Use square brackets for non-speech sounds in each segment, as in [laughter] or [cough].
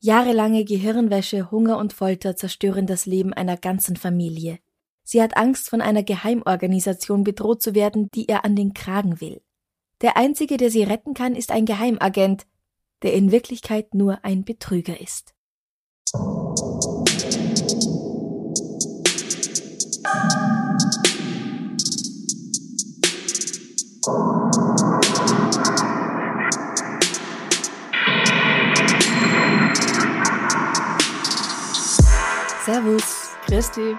Jahrelange Gehirnwäsche, Hunger und Folter zerstören das Leben einer ganzen Familie. Sie hat Angst, von einer Geheimorganisation bedroht zu werden, die ihr an den Kragen will. Der einzige, der sie retten kann, ist ein Geheimagent, der in Wirklichkeit nur ein Betrüger ist. Servus. Christi.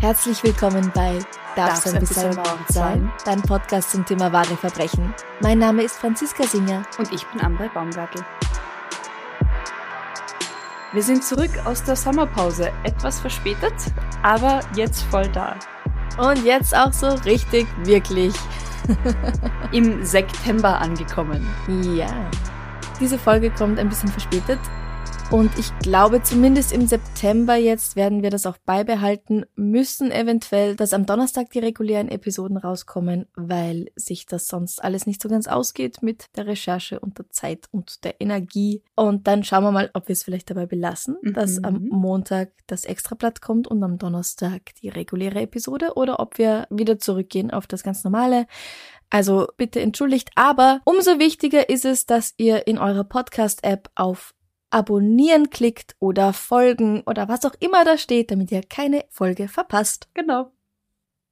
Herzlich willkommen bei Darf's ein bisschen Mord sein? Dein Podcast zum Thema wahre Verbrechen. Mein Name ist Franziska Singer. Und ich bin Ambre Baumgartel. Wir sind zurück aus der Sommerpause. Etwas verspätet, aber jetzt voll da. Und jetzt auch so richtig, wirklich. [laughs] Im September angekommen. Ja. Diese Folge kommt ein bisschen verspätet, und ich glaube, zumindest im September jetzt werden wir das auch beibehalten müssen, eventuell, dass am Donnerstag die regulären Episoden rauskommen, weil sich das sonst alles nicht so ganz ausgeht mit der Recherche und der Zeit und der Energie. Und dann schauen wir mal, ob wir es vielleicht dabei belassen, mhm. dass am Montag das Extrablatt kommt und am Donnerstag die reguläre Episode oder ob wir wieder zurückgehen auf das ganz normale. Also bitte entschuldigt, aber umso wichtiger ist es, dass ihr in eurer Podcast-App auf Abonnieren klickt oder folgen oder was auch immer da steht, damit ihr keine Folge verpasst. Genau.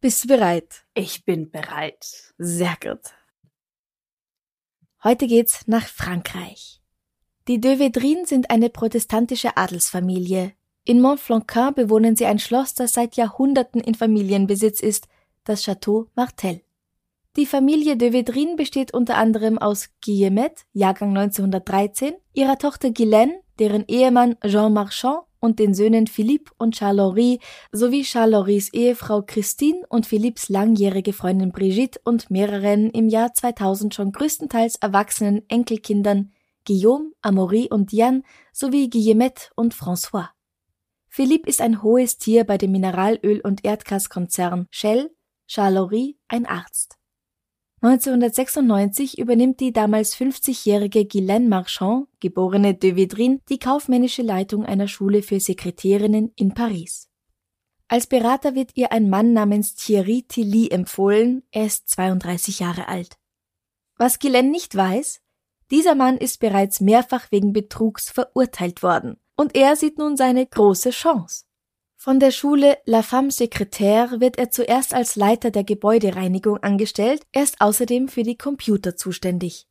Bist du bereit? Ich bin bereit. Sehr gut. Heute geht's nach Frankreich. Die de Vedrin sind eine protestantische Adelsfamilie. In Montflanquin bewohnen sie ein Schloss, das seit Jahrhunderten in Familienbesitz ist, das Château Martel. Die Familie de Vedrin besteht unter anderem aus Guillemette, Jahrgang 1913, ihrer Tochter Guylaine, deren Ehemann Jean Marchand und den Söhnen Philippe und Charles-Henri sowie Charles-Henris Ehefrau Christine und Philippes langjährige Freundin Brigitte und mehreren im Jahr 2000 schon größtenteils erwachsenen Enkelkindern Guillaume, Amaury und Diane sowie Guillemette und François. Philippe ist ein hohes Tier bei dem Mineralöl- und Erdgaskonzern Shell, Charles-Henri ein Arzt. 1996 übernimmt die damals 50-jährige Guylaine Marchand, geborene de Vedrin, die kaufmännische Leitung einer Schule für Sekretärinnen in Paris. Als Berater wird ihr ein Mann namens Thierry Tilly empfohlen, er ist 32 Jahre alt. Was Guylaine nicht weiß, dieser Mann ist bereits mehrfach wegen Betrugs verurteilt worden, und er sieht nun seine große Chance. Von der Schule La Femme Secrétaire wird er zuerst als Leiter der Gebäudereinigung angestellt, er ist außerdem für die Computer zuständig.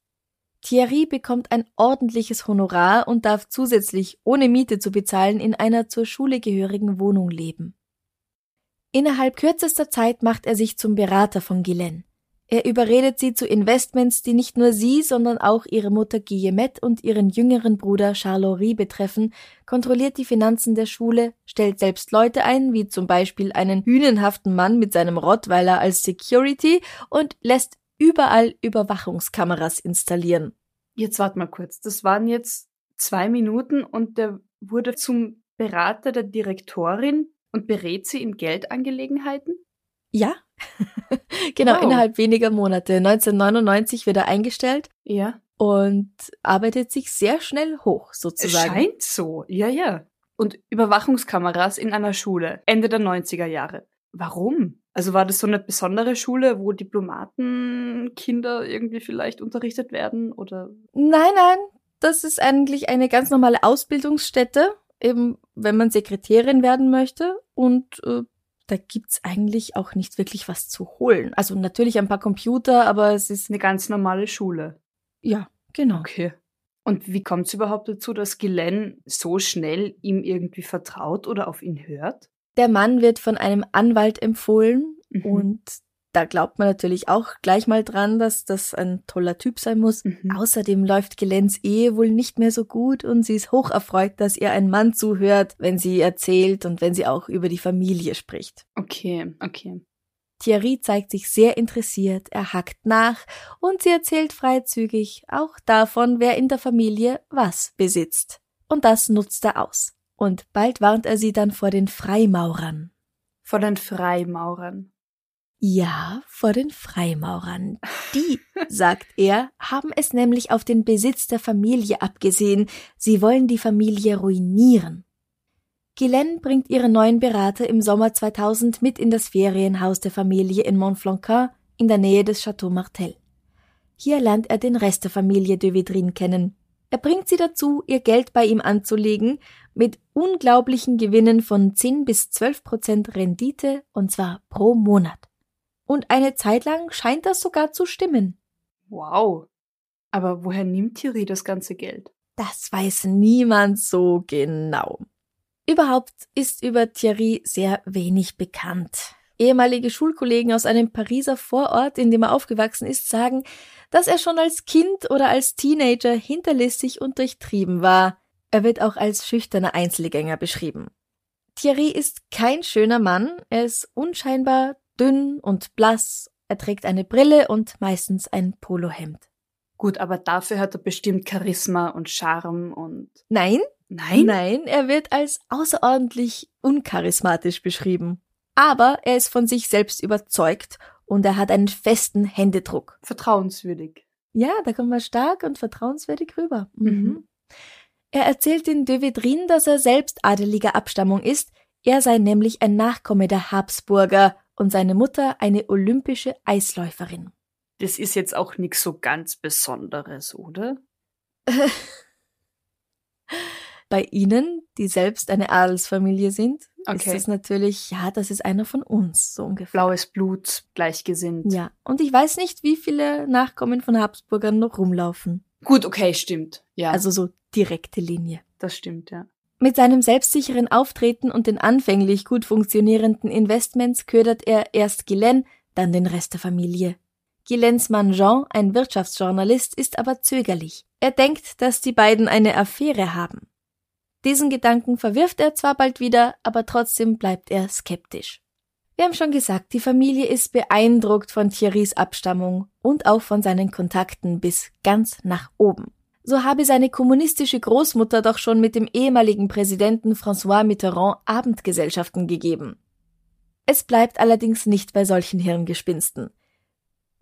Thierry bekommt ein ordentliches Honorar und darf zusätzlich, ohne Miete zu bezahlen, in einer zur Schule gehörigen Wohnung leben. Innerhalb kürzester Zeit macht er sich zum Berater von Guylaine. Er überredet sie zu Investments, die nicht nur sie, sondern auch ihre Mutter Guillemette und ihren jüngeren Bruder Charles-Henri betreffen, kontrolliert die Finanzen der Schule, stellt selbst Leute ein, wie zum Beispiel einen hünenhaften Mann mit seinem Rottweiler als Security und lässt überall Überwachungskameras installieren. Jetzt warte mal kurz. Das waren jetzt zwei Minuten und der wurde zum Berater der Direktorin und berät sie in Geldangelegenheiten? Ja, [laughs] genau, wow. innerhalb weniger Monate. 1999 wird er eingestellt. Ja. Und arbeitet sich sehr schnell hoch, sozusagen. Es scheint so, ja, ja. Und Überwachungskameras in einer Schule, Ende der 90er Jahre. Warum? Also war das so eine besondere Schule, wo Diplomatenkinder irgendwie vielleicht unterrichtet werden oder? Nein, nein. Das ist eigentlich eine ganz normale Ausbildungsstätte, eben wenn man Sekretärin werden möchte. Und äh, da gibt's eigentlich auch nicht wirklich was zu holen. Also natürlich ein paar Computer, aber es ist eine ganz normale Schule. Ja, genau. Okay. Und wie kommt es überhaupt dazu, dass Glenn so schnell ihm irgendwie vertraut oder auf ihn hört? Der Mann wird von einem Anwalt empfohlen mhm. und Da glaubt man natürlich auch gleich mal dran, dass das ein toller Typ sein muss. Mhm. Außerdem läuft Gelens Ehe wohl nicht mehr so gut und sie ist hocherfreut, dass ihr ein Mann zuhört, wenn sie erzählt und wenn sie auch über die Familie spricht. Okay, okay. Thierry zeigt sich sehr interessiert, er hackt nach und sie erzählt freizügig auch davon, wer in der Familie was besitzt. Und das nutzt er aus. Und bald warnt er sie dann vor den Freimaurern. Vor den Freimaurern. Ja, vor den Freimaurern. Die, sagt er, haben es nämlich auf den Besitz der Familie abgesehen. Sie wollen die Familie ruinieren. Guylaine bringt ihren neuen Berater im Sommer 2000 mit in das Ferienhaus der Familie in Montflanquin in der Nähe des Château Martel. Hier lernt er den Rest der Familie de Vedrine kennen. Er bringt sie dazu, ihr Geld bei ihm anzulegen, mit unglaublichen Gewinnen von 10 bis 12 Prozent Rendite, und zwar pro Monat. Und eine Zeit lang scheint das sogar zu stimmen. Wow. Aber woher nimmt Thierry das ganze Geld? Das weiß niemand so genau. Überhaupt ist über Thierry sehr wenig bekannt. Ehemalige Schulkollegen aus einem Pariser Vorort, in dem er aufgewachsen ist, sagen, dass er schon als Kind oder als Teenager hinterlistig und durchtrieben war. Er wird auch als schüchterner Einzelgänger beschrieben. Thierry ist kein schöner Mann, er ist unscheinbar, dünn und blass, er trägt eine Brille und meistens ein Polohemd. Gut, aber dafür hat er bestimmt Charisma und Charme und. Nein, Nein? Nein, er wird als außerordentlich uncharismatisch beschrieben. Aber er ist von sich selbst überzeugt und er hat einen festen Händedruck. Vertrauenswürdig. Ja, da kommt man stark und vertrauenswürdig rüber. Mhm. Er erzählt in De Vedrine, dass er selbst adeliger Abstammung ist. Er sei nämlich ein Nachkomme der Habsburger und seine Mutter eine olympische Eisläuferin. Das ist jetzt auch nichts so ganz Besonderes, oder? [laughs] Bei Ihnen, die selbst eine Adelsfamilie sind, Okay. ist es natürlich, ja, das ist einer von uns, so ungefähr. Blaues Blut, gleichgesinnt. Ja, und ich weiß nicht, wie viele Nachkommen von Habsburgern noch rumlaufen. Gut, okay, stimmt. Ja, also Also so direkte Linie. das stimmt, ja. Mit seinem selbstsicheren Auftreten und den anfänglich gut funktionierenden Investments ködert er erst Guylaine, dann den Rest der Familie. Guylaines Mann Jean, ein Wirtschaftsjournalist, ist aber zögerlich. Er denkt, dass die beiden eine Affäre haben. Diesen Gedanken verwirft er zwar bald wieder, aber trotzdem bleibt er skeptisch. Wir haben schon gesagt, die Familie ist beeindruckt von Thierrys Abstammung und auch von seinen Kontakten bis ganz nach oben. So habe seine kommunistische Großmutter doch schon mit dem ehemaligen Präsidenten François Mitterrand Abendgesellschaften gegeben. Es bleibt allerdings nicht bei solchen Hirngespinsten.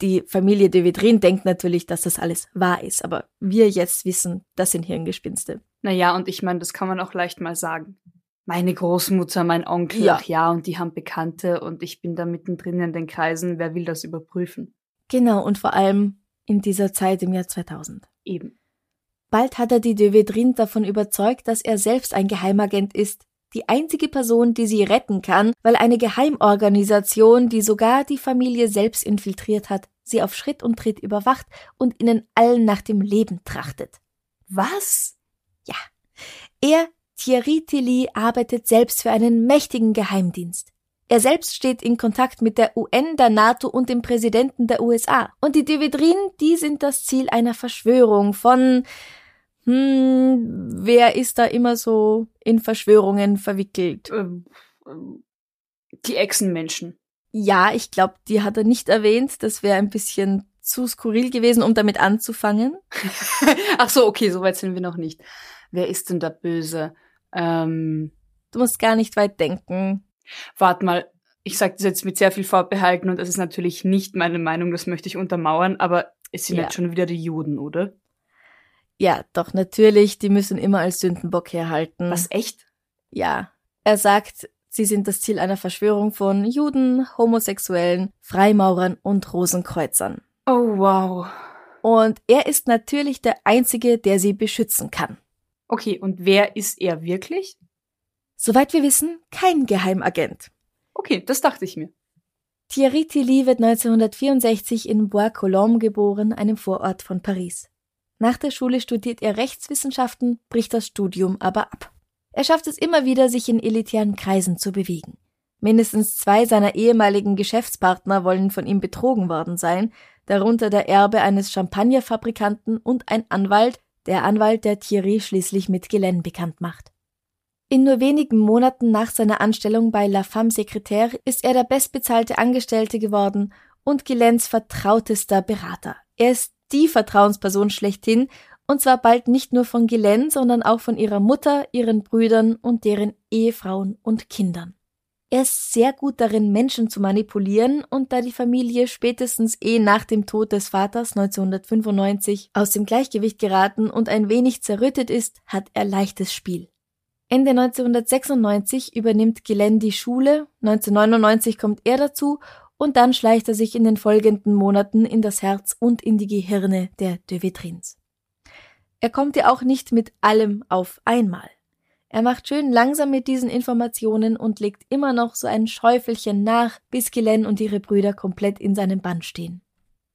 Die Familie de Vedrine denkt natürlich, dass das alles wahr ist, aber wir jetzt wissen, das sind Hirngespinste. Naja, und ich meine, das kann man auch leicht mal sagen. Meine Großmutter, mein Onkel, Ja. ach ja, und die haben Bekannte und ich bin da mittendrin in den Kreisen. Wer will das überprüfen? Genau, und vor allem in dieser Zeit im Jahr 2000. Eben. Bald hat er die de Vedrine davon überzeugt, dass er selbst ein Geheimagent ist, die einzige Person, die sie retten kann, weil eine Geheimorganisation, die sogar die Familie selbst infiltriert hat, sie auf Schritt und Tritt überwacht und ihnen allen nach dem Leben trachtet. Was? Ja. Er, Thierry Tilly, arbeitet selbst für einen mächtigen Geheimdienst. Er selbst steht in Kontakt mit der UN, der NATO und dem Präsidenten der USA. Und die Dividrinen, die sind das Ziel einer Verschwörung von, hm, wer ist da immer so in Verschwörungen verwickelt? Ähm, ähm, die Echsenmenschen. Ja, ich glaube, die hat er nicht erwähnt. Das wäre ein bisschen zu skurril gewesen, um damit anzufangen. [laughs] ach so, okay, so weit sind wir noch nicht. Wer ist denn der Böse? Ähm, Du musst gar nicht weit denken. wart mal, ich sage das jetzt mit sehr viel Vorbehalten und das ist natürlich nicht meine Meinung, das möchte ich untermauern, aber es sind Ja. jetzt schon wieder die Juden, oder? Ja, doch natürlich, die müssen immer als Sündenbock herhalten. Was, echt? Ja. Er sagt, sie sind das Ziel einer Verschwörung von Juden, Homosexuellen, Freimaurern und Rosenkreuzern. Oh, wow. Und er ist natürlich der Einzige, der sie beschützen kann. Okay, und wer ist er wirklich? Soweit wir wissen, kein Geheimagent. Okay, das dachte ich mir. Thierry Tilly wird 1964 in Bois-Colombes geboren, einem Vorort von Paris. Nach der Schule studiert er Rechtswissenschaften, bricht das Studium aber ab. Er schafft es immer wieder, sich in elitären Kreisen zu bewegen. Mindestens zwei seiner ehemaligen Geschäftspartner wollen von ihm betrogen worden sein, darunter der Erbe eines Champagnerfabrikanten und ein Anwalt, der Anwalt, der Thierry schließlich mit Ghislaine bekannt macht. In nur wenigen Monaten nach seiner Anstellung bei La Femme Secrétaire ist er der bestbezahlte Angestellte geworden und Ghislaines vertrautester Berater. Er ist die Vertrauensperson schlechthin und zwar bald nicht nur von Ghislaine, sondern auch von ihrer Mutter, ihren Brüdern und deren Ehefrauen und Kindern. Er ist sehr gut darin, Menschen zu manipulieren, und da die Familie spätestens eh nach dem Tod des Vaters 1995 aus dem Gleichgewicht geraten und ein wenig zerrüttet ist, hat er leichtes Spiel. Ende 1996 übernimmt Glenn die Schule, 1999 kommt er dazu und dann schleicht er sich in den folgenden Monaten in das Herz und in die Gehirne der de Vitrins. Er kommt ja auch nicht mit allem auf einmal. Er macht schön langsam mit diesen Informationen und legt immer noch so ein Schäufelchen nach, bis Glenn und ihre Brüder komplett in seinem Bann stehen.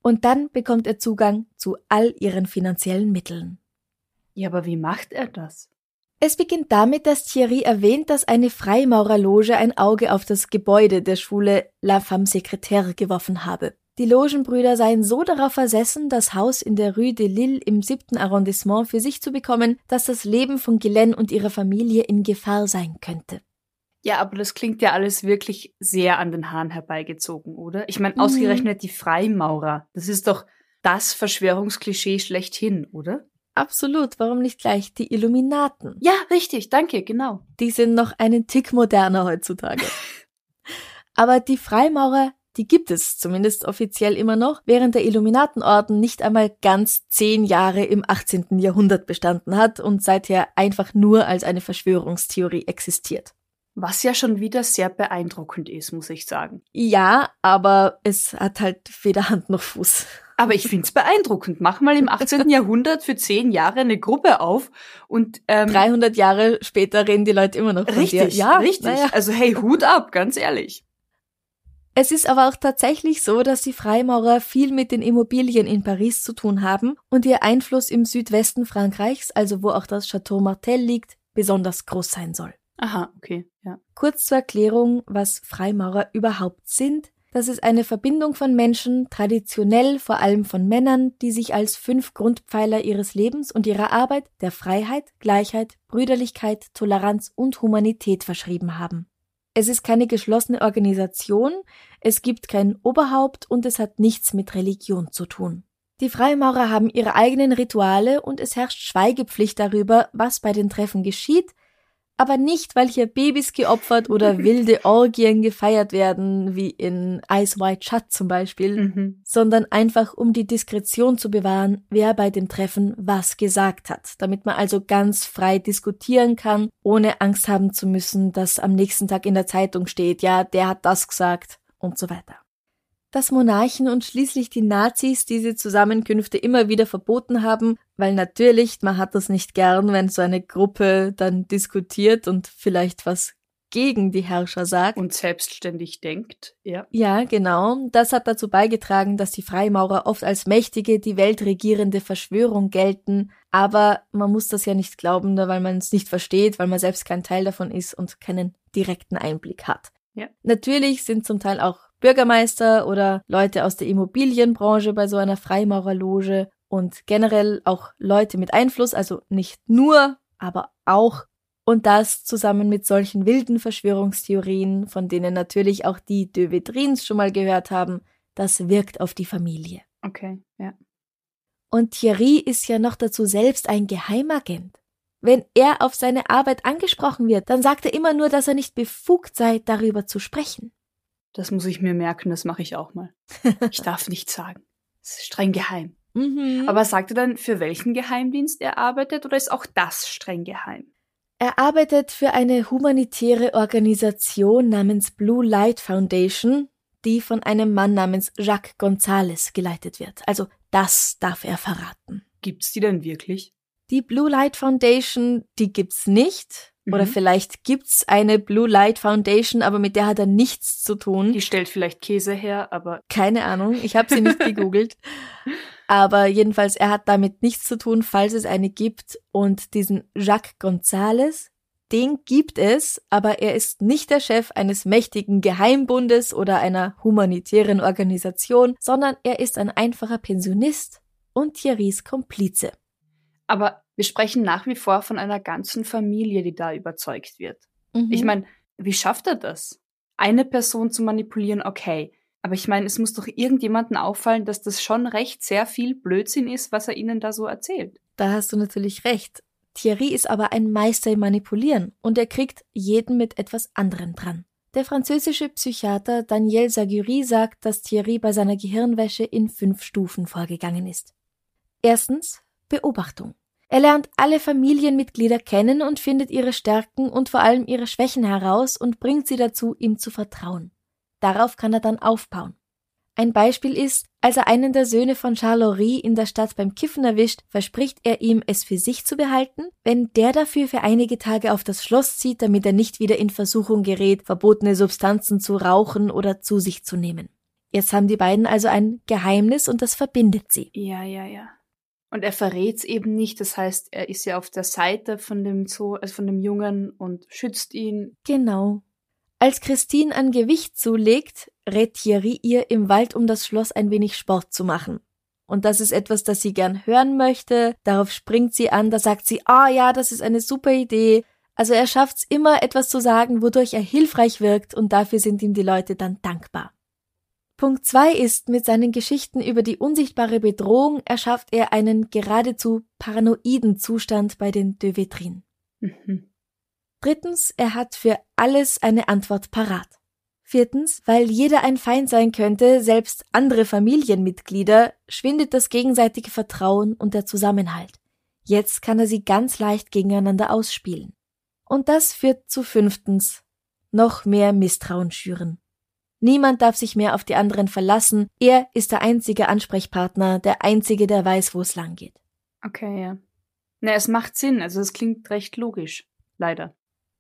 Und dann bekommt er Zugang zu all ihren finanziellen Mitteln. Ja, aber wie macht er das? Es beginnt damit, dass Thierry erwähnt, dass eine Freimaurerloge ein Auge auf das Gebäude der Schule La Femme Secrétaire geworfen habe. Die Logenbrüder seien so darauf versessen, das Haus in der Rue de Lille im siebten Arrondissement für sich zu bekommen, dass das Leben von Ghislaine und ihrer Familie in Gefahr sein könnte. Ja, aber das klingt ja alles wirklich sehr an den Haaren herbeigezogen, oder? Ich meine, ausgerechnet die Freimaurer. Das ist doch das Verschwörungsklischee schlechthin, oder? Absolut, warum nicht gleich die Illuminaten? Ja, richtig, danke, genau. Die sind noch einen Tick moderner heutzutage. [laughs] aber die Freimaurer die gibt es zumindest offiziell immer noch, während der Illuminatenorden nicht einmal ganz zehn Jahre im 18. Jahrhundert bestanden hat und seither einfach nur als eine Verschwörungstheorie existiert. Was ja schon wieder sehr beeindruckend ist, muss ich sagen. Ja, aber es hat halt weder Hand noch Fuß. Aber ich find's beeindruckend. Mach mal im 18. Jahrhundert für zehn Jahre eine Gruppe auf und ähm, 300 Jahre später reden die Leute immer noch von richtig, dir. Ja, richtig. Naja. Also hey, Hut ab, ganz ehrlich. Es ist aber auch tatsächlich so, dass die Freimaurer viel mit den Immobilien in Paris zu tun haben und ihr Einfluss im Südwesten Frankreichs, also wo auch das Chateau Martel liegt, besonders groß sein soll. Aha, okay, ja. Kurz zur Erklärung, was Freimaurer überhaupt sind. Das ist eine Verbindung von Menschen, traditionell vor allem von Männern, die sich als fünf Grundpfeiler ihres Lebens und ihrer Arbeit der Freiheit, Gleichheit, Brüderlichkeit, Toleranz und Humanität verschrieben haben. Es ist keine geschlossene Organisation, es gibt kein Oberhaupt und es hat nichts mit Religion zu tun. Die Freimaurer haben ihre eigenen Rituale und es herrscht Schweigepflicht darüber, was bei den Treffen geschieht, aber nicht, weil hier Babys geopfert oder [laughs] wilde Orgien gefeiert werden, wie in Ice White Shut zum Beispiel, mhm. sondern einfach um die Diskretion zu bewahren, wer bei dem Treffen was gesagt hat, damit man also ganz frei diskutieren kann, ohne Angst haben zu müssen, dass am nächsten Tag in der Zeitung steht, ja, der hat das gesagt und so weiter dass Monarchen und schließlich die Nazis diese Zusammenkünfte immer wieder verboten haben, weil natürlich, man hat das nicht gern, wenn so eine Gruppe dann diskutiert und vielleicht was gegen die Herrscher sagt. Und selbstständig denkt, ja. Ja, genau. Das hat dazu beigetragen, dass die Freimaurer oft als mächtige, die Welt regierende Verschwörung gelten. Aber man muss das ja nicht glauben, weil man es nicht versteht, weil man selbst kein Teil davon ist und keinen direkten Einblick hat. Ja. Natürlich sind zum Teil auch Bürgermeister oder Leute aus der Immobilienbranche bei so einer Freimaurerloge und generell auch Leute mit Einfluss, also nicht nur, aber auch und das zusammen mit solchen wilden Verschwörungstheorien, von denen natürlich auch die de Vedrins schon mal gehört haben, das wirkt auf die Familie. Okay, ja. Und Thierry ist ja noch dazu selbst ein Geheimagent. Wenn er auf seine Arbeit angesprochen wird, dann sagt er immer nur, dass er nicht befugt sei, darüber zu sprechen. Das muss ich mir merken, das mache ich auch mal. [laughs] Ich darf nichts sagen. Es ist streng geheim. Mhm. Aber sagt er dann, für welchen Geheimdienst er arbeitet oder ist auch das streng geheim? Er arbeitet für eine humanitäre Organisation namens Blue Light Foundation, die von einem Mann namens Jacques González geleitet wird. Also das darf er verraten. Gibt's die denn wirklich? Die Blue Light Foundation, die gibt's nicht. Oder mhm. vielleicht gibt's eine Blue Light Foundation, aber mit der hat er nichts zu tun. Die stellt vielleicht Käse her, aber keine Ahnung. Ich habe sie nicht gegoogelt. [laughs] Aber jedenfalls, er hat damit nichts zu tun, falls es eine gibt. Und diesen Jacques González, den gibt es, aber er ist nicht der Chef eines mächtigen Geheimbundes oder einer humanitären Organisation, sondern er ist ein einfacher Pensionist und Thierrys Komplize. Aber wir sprechen nach wie vor von einer ganzen Familie, die da überzeugt wird. Mhm. Ich meine, wie schafft er das? Eine Person zu manipulieren, okay. Aber ich meine, es muss doch irgendjemandem auffallen, dass das schon recht sehr viel Blödsinn ist, was er ihnen da so erzählt. Da hast du natürlich recht. Thierry ist aber ein Meister im Manipulieren und er kriegt jeden mit etwas anderem dran. Der französische Psychiater Daniel Saguri sagt, dass Thierry bei seiner Gehirnwäsche in fünf Stufen vorgegangen ist. Erstens Beobachtung. Er lernt alle Familienmitglieder kennen und findet ihre Stärken und vor allem ihre Schwächen heraus und bringt sie dazu, ihm zu vertrauen. Darauf kann er dann aufbauen. Ein Beispiel ist, als er einen der Söhne von Charles in der Stadt beim Kiffen erwischt, verspricht er ihm, es für sich zu behalten, wenn der dafür für einige Tage auf das Schloss zieht, damit er nicht wieder in Versuchung gerät, verbotene Substanzen zu rauchen oder zu sich zu nehmen. Jetzt haben die beiden also ein Geheimnis und das verbindet sie. Ja, ja, ja. Und er verrät's eben nicht, das heißt, er ist ja auf der Seite von dem Zoo, also von dem Jungen und schützt ihn. Genau. Als Christine an Gewicht zulegt, rät Thierry ihr, im Wald um das Schloss ein wenig Sport zu machen. Und das ist etwas, das sie gern hören möchte. Darauf springt sie an, da sagt sie, ah oh ja, das ist eine super Idee. Also er schafft's immer, etwas zu sagen, wodurch er hilfreich wirkt und dafür sind ihm die Leute dann dankbar. Punkt zwei ist, mit seinen Geschichten über die unsichtbare Bedrohung erschafft er einen geradezu paranoiden Zustand bei den De Vetrin. Mhm. Drittens, er hat für alles eine Antwort parat. Viertens, weil jeder ein Feind sein könnte, selbst andere Familienmitglieder, schwindet das gegenseitige Vertrauen und der Zusammenhalt. Jetzt kann er sie ganz leicht gegeneinander ausspielen. Und das führt zu fünftens, noch mehr Misstrauen schüren. Niemand darf sich mehr auf die anderen verlassen, er ist der einzige Ansprechpartner, der einzige, der weiß, wo es lang geht. Okay, ja. Na, es macht Sinn, also es klingt recht logisch. Leider.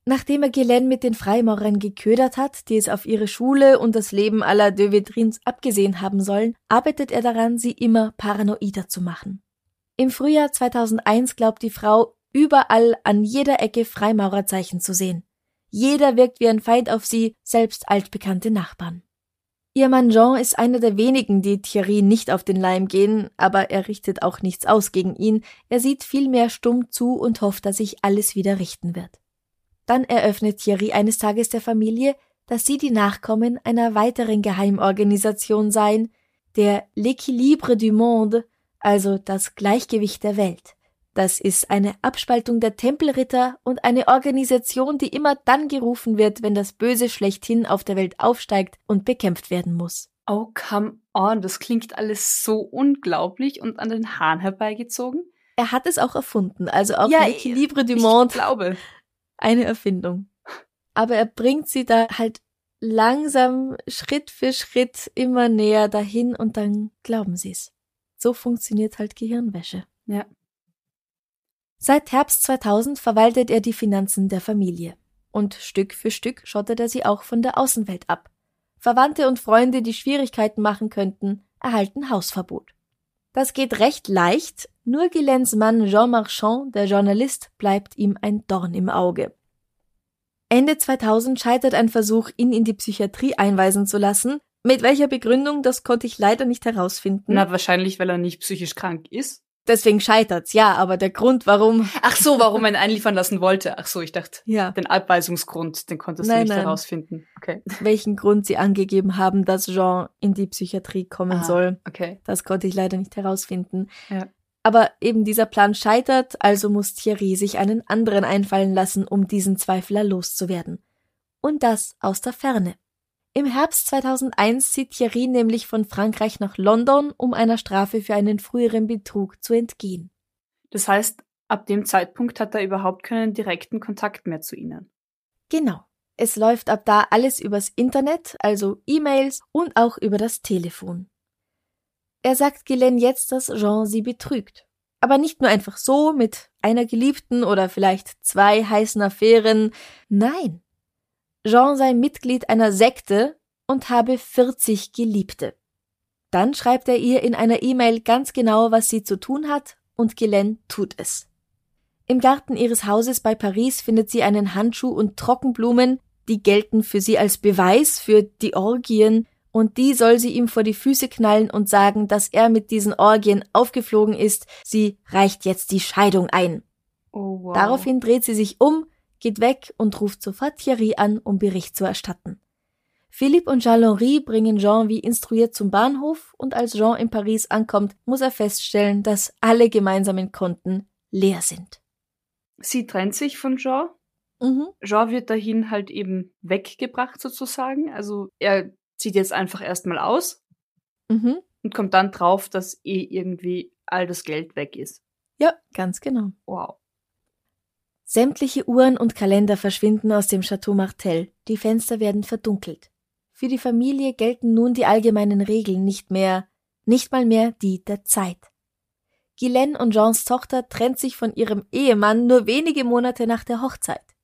Nachdem er Ghislaine mit den Freimaurern geködert hat, die es auf ihre Schule und das Leben aller de Vedrins abgesehen haben sollen, arbeitet er daran, sie immer paranoider zu machen. Im Frühjahr 2001 glaubt die Frau, überall an jeder Ecke Freimaurerzeichen zu sehen. Jeder wirkt wie ein Feind auf sie, selbst altbekannte Nachbarn. Ihr Mann Jean ist einer der wenigen, die Thierry nicht auf den Leim gehen, aber er richtet auch nichts aus gegen ihn, er sieht vielmehr stumm zu und hofft, dass sich alles wieder richten wird. Dann eröffnet Thierry eines Tages der Familie, dass sie die Nachkommen einer weiteren Geheimorganisation seien, der L'Équilibre du Monde, also das Gleichgewicht der Welt. Das ist eine Abspaltung der Tempelritter und eine Organisation, die immer dann gerufen wird, wenn das Böse schlechthin auf der Welt aufsteigt und bekämpft werden muss. Oh, come on, das klingt alles so unglaublich und an den Haaren herbeigezogen. Er hat es auch erfunden, also auch Ja, L'Équilibre du Monde. Ich glaube. eine Erfindung. Aber er bringt sie da halt langsam Schritt für Schritt immer näher dahin und dann glauben sie's. So funktioniert halt Gehirnwäsche. Ja. Seit Herbst 2000 verwaltet er die Finanzen der Familie. Und Stück für Stück schottet er sie auch von der Außenwelt ab. Verwandte und Freunde, die Schwierigkeiten machen könnten, erhalten Hausverbot. Das geht recht leicht, nur Guilaines Mann Jean Marchand, der Journalist, bleibt ihm ein Dorn im Auge. Ende 2000 scheitert ein Versuch, ihn in die Psychiatrie einweisen zu lassen. Mit welcher Begründung, das konnte ich leider nicht herausfinden. Na, wahrscheinlich, weil er nicht psychisch krank ist. Deswegen scheitert's, ja, aber der Grund, warum. Ach so, warum [laughs] ihn einliefern lassen wollte. Ach so, ich dachte, Ja, den Abweisungsgrund, den konntest Nein, du nicht nein. herausfinden. Okay. welchen Grund sie angegeben haben, dass Jean in die Psychiatrie kommen Ah. soll. Okay. Das konnte ich leider nicht herausfinden. Ja. Aber eben dieser Plan scheitert, also muss Thierry sich einen anderen einfallen lassen, um diesen Zweifler loszuwerden. Und das aus der Ferne. Im Herbst 2001 zieht Thierry nämlich von Frankreich nach London, um einer Strafe für einen früheren Betrug zu entgehen. Das heißt, ab dem Zeitpunkt hat er überhaupt keinen direkten Kontakt mehr zu ihnen. Genau. Es läuft ab da alles übers Internet, also E-Mails und auch über das Telefon. Er sagt Ghislaine jetzt, dass Jean sie betrügt. Aber nicht nur einfach so mit einer Geliebten oder vielleicht zwei heißen Affären. Nein. Jean sei Mitglied einer Sekte und habe 40 Geliebte. Dann schreibt er ihr in einer E-Mail ganz genau, was sie zu tun hat, und Ghislaine tut es. Im Garten ihres Hauses bei Paris findet sie einen Handschuh und Trockenblumen, die gelten für sie als Beweis für die Orgien, und die soll sie ihm vor die Füße knallen und sagen, dass er mit diesen Orgien aufgeflogen ist, sie reicht jetzt die Scheidung ein. Oh, wow. Daraufhin dreht sie sich um, geht weg und ruft sofort Thierry an, um Bericht zu erstatten. Philippe und Jean-Henri bringen Jean wie instruiert zum Bahnhof und als Jean in Paris ankommt, muss er feststellen, dass alle gemeinsamen Konten leer sind. Sie trennt sich von Jean. Mhm. Jean wird dahin halt eben weggebracht sozusagen. Also er zieht jetzt einfach erstmal aus Mhm. und kommt dann drauf, dass eh irgendwie all das Geld weg ist. Ja, ganz genau. Wow. Sämtliche Uhren und Kalender verschwinden aus dem Chateau Martel, die Fenster werden verdunkelt. Für die Familie gelten nun die allgemeinen Regeln nicht mehr, nicht mal mehr die der Zeit. Guylaine und Jeans Tochter trennt sich von ihrem Ehemann nur wenige Monate nach der Hochzeit.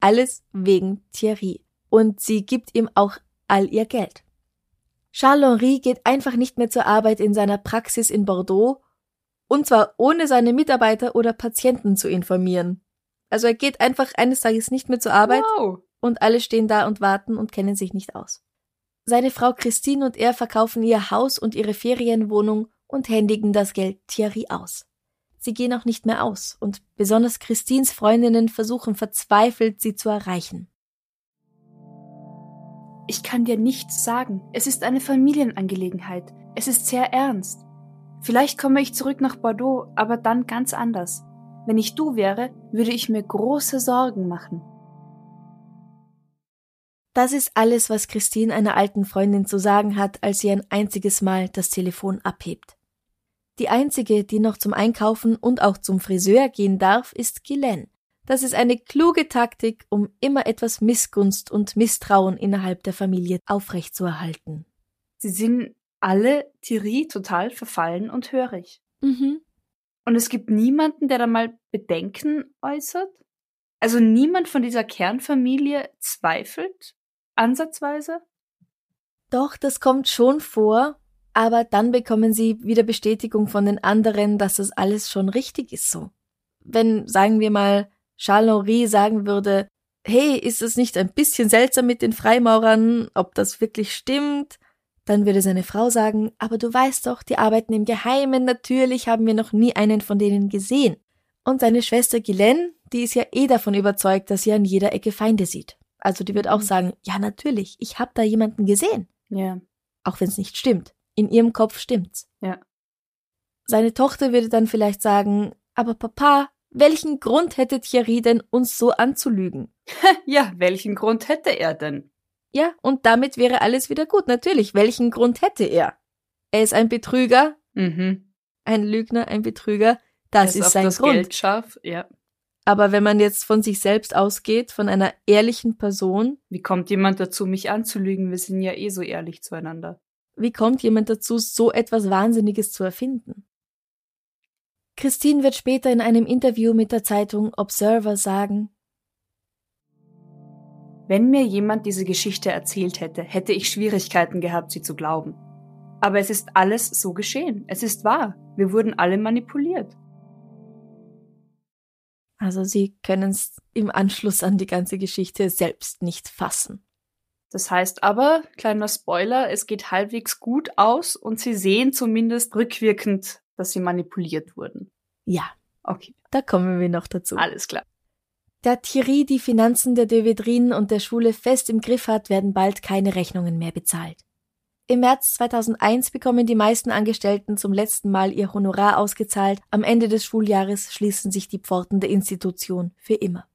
Alles wegen Thierry. Und sie gibt ihm auch all ihr Geld. Charles-Henri geht einfach nicht mehr zur Arbeit in seiner Praxis in Bordeaux, und zwar ohne seine Mitarbeiter oder Patienten zu informieren. Also er geht einfach eines Tages nicht mehr zur Arbeit Wow. und alle stehen da und warten und kennen sich nicht aus. Seine Frau Christine und er verkaufen ihr Haus und ihre Ferienwohnung und händigen das Geld Thierry aus. Sie gehen auch nicht mehr aus und besonders Christines Freundinnen versuchen verzweifelt, sie zu erreichen. Ich kann dir nichts sagen. Es ist eine Familienangelegenheit. Es ist sehr ernst. Vielleicht komme ich zurück nach Bordeaux, aber dann ganz anders. Wenn ich du wäre, würde ich mir große Sorgen machen. Das ist alles, was Christine einer alten Freundin zu sagen hat, als sie ein einziges Mal das Telefon abhebt. Die einzige, die noch zum Einkaufen und auch zum Friseur gehen darf, ist Guylaine. Das ist eine kluge Taktik, um immer etwas Missgunst und Misstrauen innerhalb der Familie aufrechtzuerhalten. Sie sind alle Thierry total verfallen und hörig. Mhm. Und es gibt niemanden, der da mal Bedenken äußert? Also niemand von dieser Kernfamilie zweifelt? Ansatzweise? Doch, das kommt schon vor, aber dann bekommen sie wieder Bestätigung von den anderen, dass das alles schon richtig ist so. Wenn, sagen wir mal, Charles-Henri sagen würde, hey, ist es nicht ein bisschen seltsam mit den Freimaurern, ob das wirklich stimmt? Dann würde seine Frau sagen, aber du weißt doch, die arbeiten im Geheimen, natürlich haben wir noch nie einen von denen gesehen. Und seine Schwester Guylaine, die ist ja eh davon überzeugt, dass sie an jeder Ecke Feinde sieht. Also die wird auch sagen, ja natürlich, ich habe da jemanden gesehen. Ja. Auch wenn es nicht stimmt. In ihrem Kopf stimmt's. Ja. Seine Tochter würde dann vielleicht sagen, aber Papa, welchen Grund hätte Thierry denn, uns so anzulügen? [laughs] Ja, welchen Grund hätte er denn? Ja, und damit wäre alles wieder gut. Natürlich, welchen Grund hätte er? Er ist ein Betrüger, Mhm. ein Lügner, ein Betrüger. Das ist auf sein das Grund. Geld scharf. Ja. Aber wenn man jetzt von sich selbst ausgeht, von einer ehrlichen Person, Wie kommt jemand dazu, mich anzulügen? Wir sind ja eh so ehrlich zueinander. wie kommt jemand dazu, so etwas Wahnsinniges zu erfinden? Christine wird später in einem Interview mit der Zeitung Observer sagen, Wenn mir jemand diese Geschichte erzählt hätte, hätte ich Schwierigkeiten gehabt, sie zu glauben. Aber es ist alles so geschehen. Es ist wahr. Wir wurden alle manipuliert. Also sie können es im Anschluss an die ganze Geschichte selbst nicht fassen. Das heißt aber, kleiner Spoiler, es geht halbwegs gut aus und sie sehen zumindest rückwirkend, dass sie manipuliert wurden. Ja, Okay, da kommen wir noch dazu. alles klar. Da Thierry die Finanzen der Devedrinen und der Schule fest im Griff hat, werden bald keine Rechnungen mehr bezahlt. Im März 2001 bekommen die meisten Angestellten zum letzten Mal ihr Honorar ausgezahlt. Am Ende des Schuljahres schließen sich die Pforten der Institution für immer.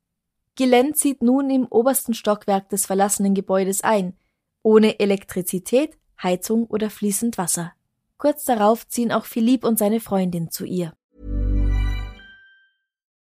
Guylaine zieht nun im obersten Stockwerk des verlassenen Gebäudes ein, ohne Elektrizität, Heizung oder fließend Wasser. Kurz darauf ziehen auch Philippe und seine Freundin zu ihr.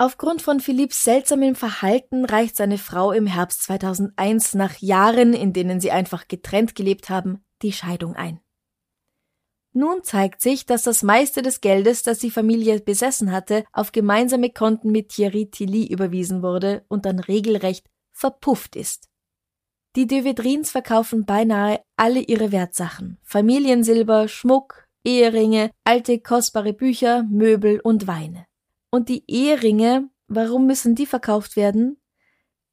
Aufgrund von Philipps seltsamem Verhalten reicht seine Frau im Herbst 2001 nach Jahren, in denen sie einfach getrennt gelebt haben, die Scheidung ein. Nun zeigt sich, dass das meiste des Geldes, das die Familie besessen hatte, auf gemeinsame Konten mit Thierry Tilly überwiesen wurde und dann regelrecht verpufft ist. Die de Vedrins verkaufen beinahe alle ihre Wertsachen. Familiensilber, Schmuck, Eheringe, alte kostbare Bücher, Möbel und Weine. Und die Eheringe, warum müssen die verkauft werden?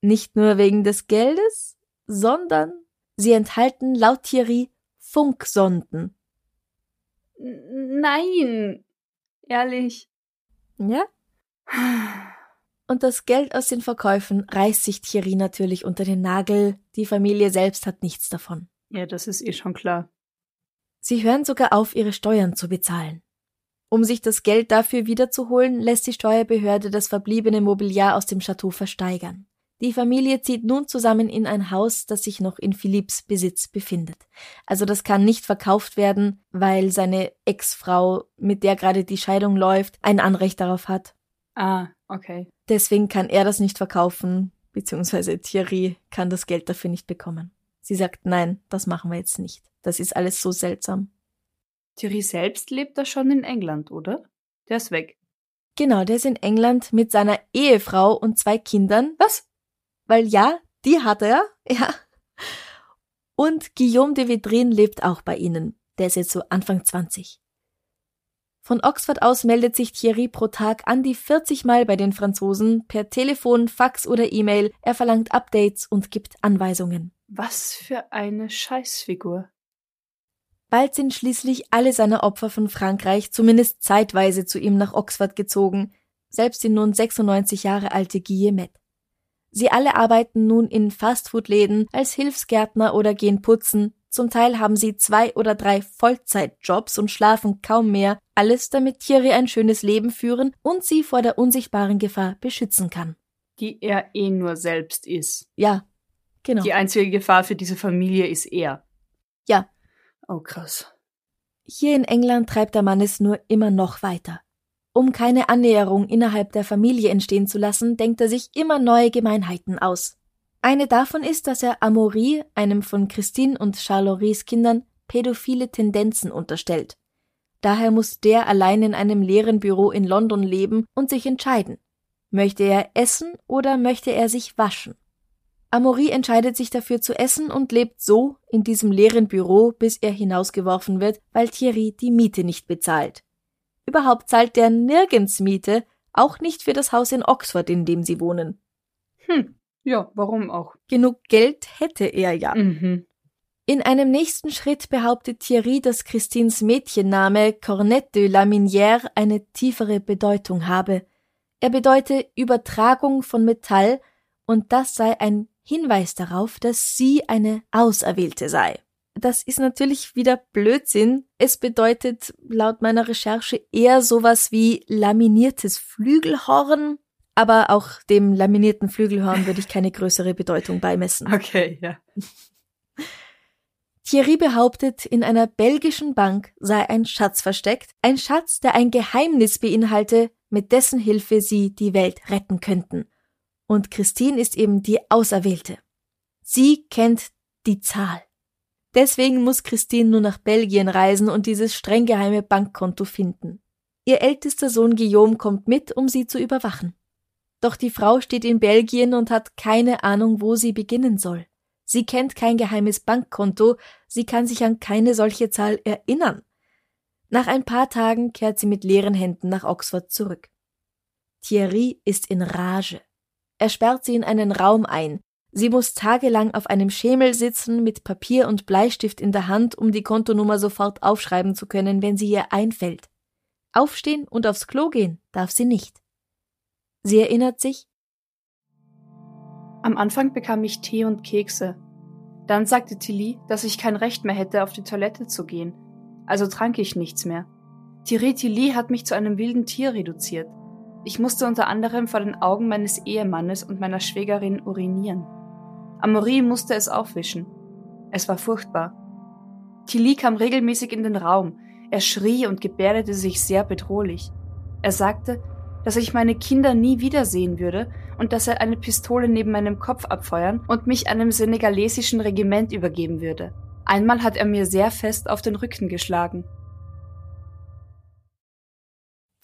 Nicht nur wegen des Geldes, sondern sie enthalten laut Thierry Funksonden. Nein, ehrlich. Ja? Und das Geld aus den Verkäufen reißt sich Thierry natürlich unter den Nagel, die Familie selbst hat nichts davon. Ja, das ist eh schon klar. Sie hören sogar auf, ihre Steuern zu bezahlen. Um sich das Geld dafür wiederzuholen, lässt die Steuerbehörde das verbliebene Mobiliar aus dem Chateau versteigern. Die Familie zieht nun zusammen in ein Haus, das sich noch in Philipps Besitz befindet. Also das kann nicht verkauft werden, weil seine Ex-Frau, mit der gerade die Scheidung läuft, ein Anrecht darauf hat. Ah, okay. Deswegen kann er das nicht verkaufen, beziehungsweise Thierry kann das Geld dafür nicht bekommen. Sie sagt, nein, das machen wir jetzt nicht. Das ist alles so seltsam. Thierry selbst lebt da schon in England, oder? Der ist weg. Genau, der ist in England mit seiner Ehefrau und zwei Kindern. Was? Weil ja, die hat er, [laughs] ja. Und Guillaume de Vedrin lebt auch bei ihnen. Der ist jetzt so Anfang 20. Von Oxford aus meldet sich Thierry pro Tag an die 40 Mal bei den Franzosen per Telefon, Fax oder E-Mail. Er verlangt Updates und gibt Anweisungen. Was für eine Scheißfigur. Bald sind schließlich alle seine Opfer von Frankreich zumindest zeitweise zu ihm nach Oxford gezogen, selbst die nun 96 Jahre alte Guillemette. Sie alle arbeiten nun in Fastfood-Läden als Hilfsgärtner oder gehen putzen, zum Teil haben sie zwei oder drei Vollzeitjobs und schlafen kaum mehr, alles damit Thierry ein schönes Leben führen und sie vor der unsichtbaren Gefahr beschützen kann. Die er eh nur selbst ist. Ja, genau. Die einzige Gefahr für diese Familie ist er. Ja, Oh, krass. Hier in England treibt der Mann es nur immer noch weiter. Um keine Annäherung innerhalb der Familie entstehen zu lassen, denkt er sich immer neue Gemeinheiten aus. Eine davon ist, dass er Amaury, einem von Christine und Charles Kindern, pädophile Tendenzen unterstellt. Daher muss der allein in einem leeren Büro in London leben und sich entscheiden. Möchte er essen oder möchte er sich waschen? Amaury entscheidet sich dafür zu essen und lebt so in diesem leeren Büro, bis er hinausgeworfen wird, weil Thierry die Miete nicht bezahlt. Überhaupt zahlt der nirgends Miete, auch nicht für das Haus in Oxford, in dem sie wohnen. Hm, ja, warum auch? Genug Geld hätte er ja. Mhm. In einem nächsten Schritt behauptet Thierry, dass Christines Mädchenname Cornette de la Minière eine tiefere Bedeutung habe. Er bedeute Übertragung von Metall und das sei ein Hinweis darauf, dass sie eine Auserwählte sei. Das ist natürlich wieder Blödsinn. Es bedeutet laut meiner Recherche eher sowas wie laminiertes Flügelhorn, aber auch dem laminierten Flügelhorn würde ich keine größere Bedeutung beimessen. Okay, ja. Thierry behauptet, in einer belgischen Bank sei ein Schatz versteckt, ein Schatz, der ein Geheimnis beinhalte, mit dessen Hilfe sie die Welt retten könnten. Und Christine ist eben die Auserwählte. Sie kennt die Zahl. Deswegen muss Christine nur nach Belgien reisen und dieses streng geheime Bankkonto finden. Ihr ältester Sohn Guillaume kommt mit, um sie zu überwachen. Doch die Frau steht in Belgien und hat keine Ahnung, wo sie beginnen soll. Sie kennt kein geheimes Bankkonto, sie kann sich an keine solche Zahl erinnern. Nach ein paar Tagen kehrt sie mit leeren Händen nach Oxford zurück. Thierry ist in Rage. Er sperrt sie in einen Raum ein. Sie muss tagelang auf einem Schemel sitzen mit Papier und Bleistift in der Hand, um die Kontonummer sofort aufschreiben zu können, wenn sie ihr einfällt. Aufstehen und aufs Klo gehen darf sie nicht. Sie erinnert sich, Am Anfang bekam ich Tee und Kekse. Dann sagte Tilly, dass ich kein Recht mehr hätte, auf die Toilette zu gehen. Also trank ich nichts mehr. Thierry Tilly hat mich zu einem wilden Tier reduziert. Ich musste unter anderem vor den Augen meines Ehemannes und meiner Schwägerin urinieren. Amaury musste es aufwischen. Es war furchtbar. Tilly kam regelmäßig in den Raum. Er schrie und gebärdete sich sehr bedrohlich. Er sagte, dass ich meine Kinder nie wiedersehen würde und dass er eine Pistole neben meinem Kopf abfeuern und mich einem senegalesischen Regiment übergeben würde. Einmal hat er mir sehr fest auf den Rücken geschlagen.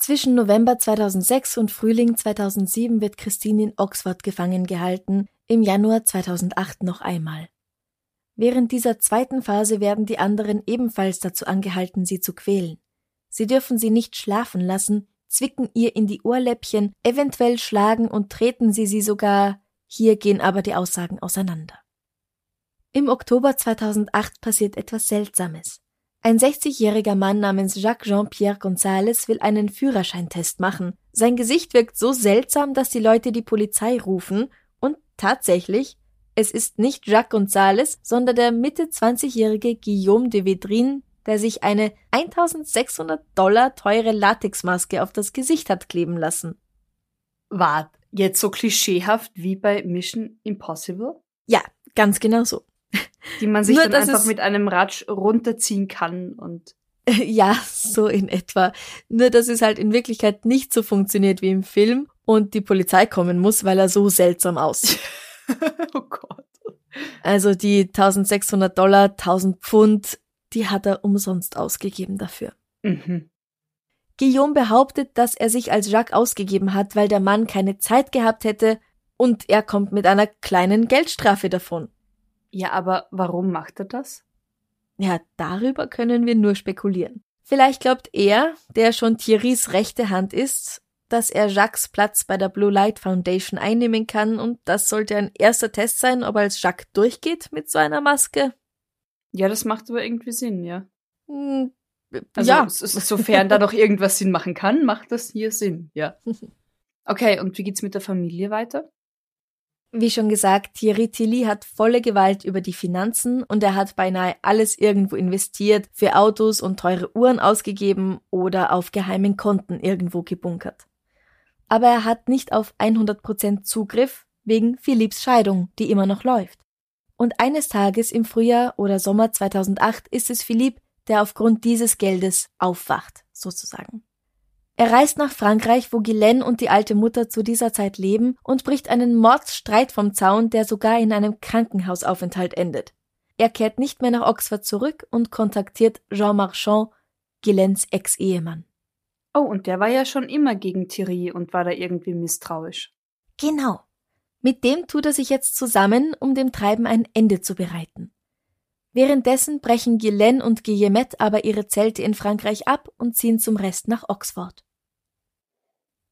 Zwischen November 2006 und Frühling 2007 wird Christine in Oxford gefangen gehalten, im Januar 2008 noch einmal. Während dieser zweiten Phase werden die anderen ebenfalls dazu angehalten, sie zu quälen. Sie dürfen sie nicht schlafen lassen, zwicken ihr in die Ohrläppchen, eventuell schlagen und treten sie sie sogar, hier gehen aber die Aussagen auseinander. Im Oktober 2008 passiert etwas Seltsames. Ein 60-jähriger Mann namens Jacques Jean-Pierre González will einen Führerscheintest machen. Sein Gesicht wirkt so seltsam, dass die Leute die Polizei rufen und tatsächlich, es ist nicht Jacques González, sondern der Mitte 20-jährige Guillaume de Vedrin, der sich eine 1600 Dollar teure Latexmaske auf das Gesicht hat kleben lassen. Wart, jetzt so klischeehaft wie bei Mission Impossible? Ja, ganz genau so. Die man sich Nur, dann einfach mit einem Ratsch runterziehen kann und [laughs] Ja, so in etwa. Nur, dass es halt in Wirklichkeit nicht so funktioniert wie im Film und die Polizei kommen muss, weil er so seltsam aussieht. [laughs] [laughs] oh Gott. Also die 1600 Dollar, 1000 Pfund, die hat er umsonst ausgegeben dafür. Mhm. Guillaume behauptet, dass er sich als Jacques ausgegeben hat, weil der Mann keine Zeit gehabt hätte und er kommt mit einer kleinen Geldstrafe davon. Ja, aber warum macht er das? Ja, darüber können wir nur spekulieren. Vielleicht glaubt er, der schon Thierrys rechte Hand ist, dass er Jacques Platz bei der Blue Light Foundation einnehmen kann und das sollte ein erster Test sein, ob er als Jacques durchgeht mit so einer Maske. Ja, das macht aber irgendwie Sinn, ja. Hm, Also ja, sofern da noch irgendwas Sinn machen kann, macht das hier Sinn, ja. [laughs] Okay, und wie geht's mit der Familie weiter? Wie schon gesagt, Thierry Tilly hat volle Gewalt über die Finanzen und er hat beinahe alles irgendwo investiert, für Autos und teure Uhren ausgegeben oder auf geheimen Konten irgendwo gebunkert. Aber er hat nicht auf 100% Zugriff wegen Philipps Scheidung, die immer noch läuft. Und eines Tages im Frühjahr oder Sommer 2008 ist es Philipp, der aufgrund dieses Geldes aufwacht, sozusagen. Er reist nach Frankreich, wo Guylaine und die alte Mutter zu dieser Zeit leben und bricht einen Mordsstreit vom Zaun, der sogar in einem Krankenhausaufenthalt endet. Er kehrt nicht mehr nach Oxford zurück und kontaktiert Jean Marchand, Guylaines Ex-Ehemann. Oh, und der war ja schon immer gegen Thierry und war da irgendwie misstrauisch. Genau. Mit dem tut er sich jetzt zusammen, um dem Treiben ein Ende zu bereiten. Währenddessen brechen Guylaine und Guillemette aber ihre Zelte in Frankreich ab und ziehen zum Rest nach Oxford.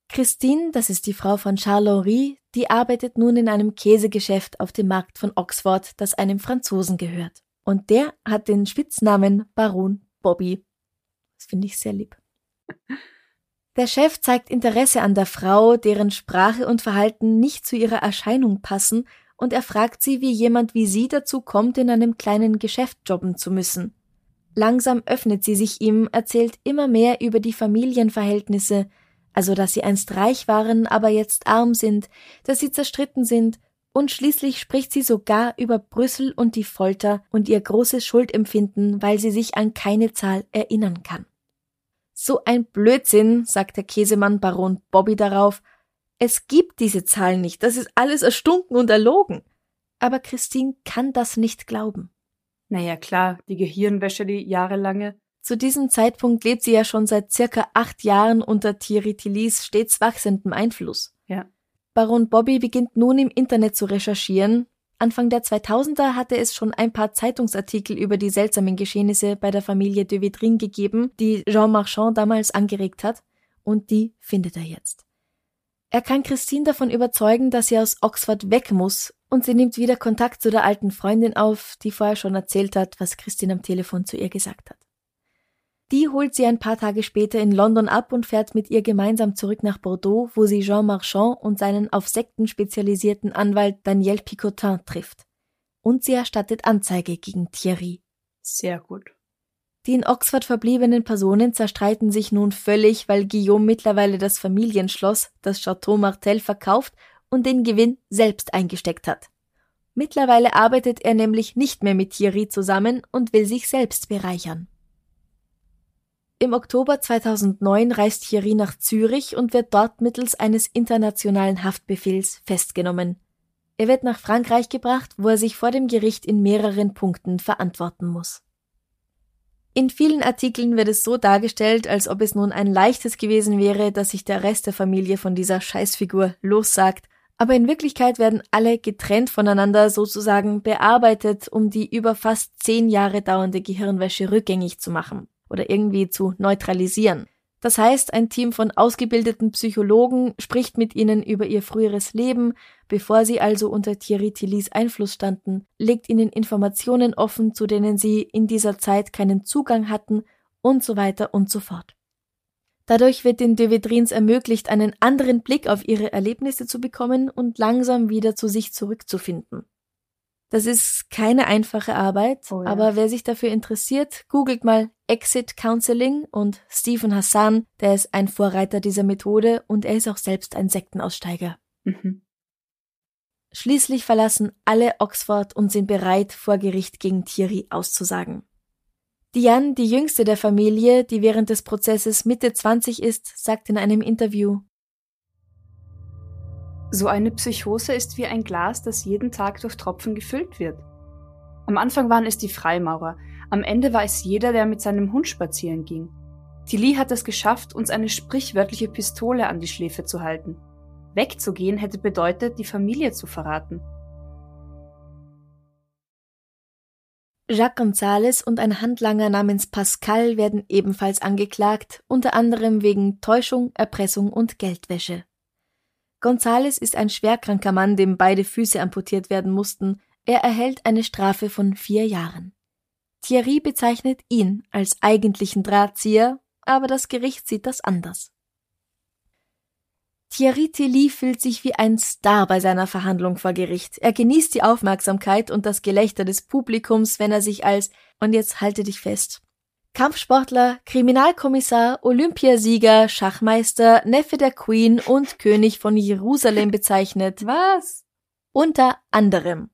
Christine, das ist die Frau von Charles Henri, die arbeitet nun in einem Käsegeschäft auf dem Markt von Oxford, das einem Franzosen gehört. Und der hat den Spitznamen Baron Bobby. Das finde ich sehr lieb. [laughs] Der Chef zeigt Interesse an der Frau, deren Sprache und Verhalten nicht zu ihrer Erscheinung passen, und er fragt sie, wie jemand wie sie dazu kommt, in einem kleinen Geschäft jobben zu müssen. Langsam öffnet sie sich ihm, erzählt immer mehr über die Familienverhältnisse, also dass sie einst reich waren, aber jetzt arm sind, dass sie zerstritten sind, und schließlich spricht sie sogar über Brüssel und die Folter und ihr großes Schuldempfinden, weil sie sich an keine Zahl erinnern kann. So ein Blödsinn, sagt der Käsemann Baron Bobby darauf. Es gibt diese Zahl nicht, das ist alles erstunken und erlogen. Aber Christine kann das nicht glauben. Naja, klar, die Gehirnwäsche, die jahrelange. Zu diesem Zeitpunkt lebt sie ja schon seit circa acht Jahren unter Thierry Tillys stets wachsendem Einfluss. Ja. Baron Bobby beginnt nun im Internet zu recherchieren. Anfang der 2000er hatte es schon ein paar Zeitungsartikel über die seltsamen Geschehnisse bei der Familie de Vedrin gegeben, die Jean Marchand damals angeregt hat, und die findet er jetzt. Er kann Christine davon überzeugen, dass sie aus Oxford weg muss, und sie nimmt wieder Kontakt zu der alten Freundin auf, die vorher schon erzählt hat, was Christine am Telefon zu ihr gesagt hat. Die holt sie ein paar Tage später in London ab und fährt mit ihr gemeinsam zurück nach Bordeaux, wo sie Jean Marchand und seinen auf Sekten spezialisierten Anwalt Daniel Picotin trifft. Und sie erstattet Anzeige gegen Thierry. Sehr gut. Die in Oxford verbliebenen Personen zerstreiten sich nun völlig, weil Guillaume mittlerweile das Familienschloss, das Chateau Martel, verkauft und den Gewinn selbst eingesteckt hat. Mittlerweile arbeitet er nämlich nicht mehr mit Thierry zusammen und will sich selbst bereichern. Im Oktober 2009 reist Thierry nach Zürich und wird dort mittels eines internationalen Haftbefehls festgenommen. Er wird nach Frankreich gebracht, wo er sich vor dem Gericht in mehreren Punkten verantworten muss. In vielen Artikeln wird es so dargestellt, als ob es nun ein leichtes gewesen wäre, dass sich der Rest der Familie von dieser Scheißfigur lossagt, aber in Wirklichkeit werden alle getrennt voneinander sozusagen bearbeitet, um die über fast zehn Jahre dauernde Gehirnwäsche rückgängig zu machen oder irgendwie zu neutralisieren. Das heißt, ein Team von ausgebildeten Psychologen spricht mit ihnen über ihr früheres Leben, bevor sie also unter Thierry Tillys Einfluss standen, legt ihnen Informationen offen, zu denen sie in dieser Zeit keinen Zugang hatten und so weiter und so fort. Dadurch wird den Devedrins ermöglicht, einen anderen Blick auf ihre Erlebnisse zu bekommen und langsam wieder zu sich zurückzufinden. Das ist keine einfache Arbeit, oh ja. aber wer sich dafür interessiert, googelt mal Exit Counseling und Stephen Hassan, der ist ein Vorreiter dieser Methode und er ist auch selbst ein Sektenaussteiger. Mhm. Schließlich verlassen alle Oxford und sind bereit, vor Gericht gegen Thierry auszusagen. Diane, die jüngste der Familie, die während des Prozesses Mitte 20 ist, sagt in einem Interview, so eine Psychose ist wie ein Glas, das jeden Tag durch Tropfen gefüllt wird. Am Anfang waren es die Freimaurer, am Ende war es jeder, der mit seinem Hund spazieren ging. Tilly hat es geschafft, uns eine sprichwörtliche Pistole an die Schläfe zu halten. Wegzugehen hätte bedeutet, die Familie zu verraten. Jacques González und ein Handlanger namens Pascal werden ebenfalls angeklagt, unter anderem wegen Täuschung, Erpressung und Geldwäsche. Gonzales ist ein schwerkranker Mann, dem beide Füße amputiert werden mussten. Er erhält eine Strafe von vier Jahren. Thierry bezeichnet ihn als eigentlichen Drahtzieher, aber das Gericht sieht das anders. Thierry Tilly fühlt sich wie ein Star bei seiner Verhandlung vor Gericht. Er genießt die Aufmerksamkeit und das Gelächter des Publikums, wenn er sich als, und jetzt halte dich fest, Kampfsportler, Kriminalkommissar, Olympiasieger, Schachmeister, Neffe der Queen und König von Jerusalem bezeichnet. Was? Unter anderem.